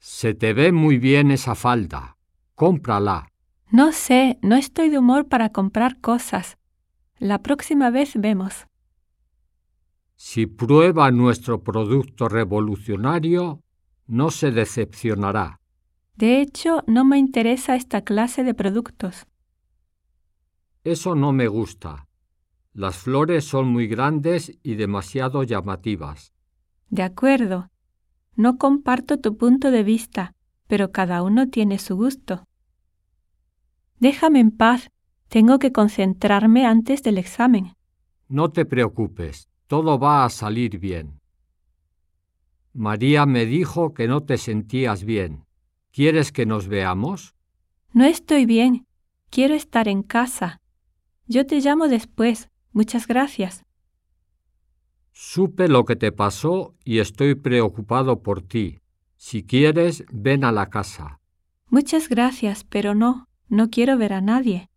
Se te ve muy bien esa falda. Cómprala. No sé, no estoy de humor para comprar cosas. La próxima vez vemos. Si prueba nuestro producto revolucionario, no se decepcionará. De hecho, no me interesa esta clase de productos. Eso no me gusta. Las flores son muy grandes y demasiado llamativas. De acuerdo. No comparto tu punto de vista, pero cada uno tiene su gusto. Déjame en paz. Tengo que concentrarme antes del examen. No te preocupes, todo va a salir bien. María me dijo que no te sentías bien. ¿Quieres que nos veamos? No estoy bien. Quiero estar en casa. Yo te llamo después. Muchas gracias. Supe lo que te pasó y estoy preocupado por ti. Si quieres, ven a la casa. Muchas gracias, pero no, no quiero ver a nadie.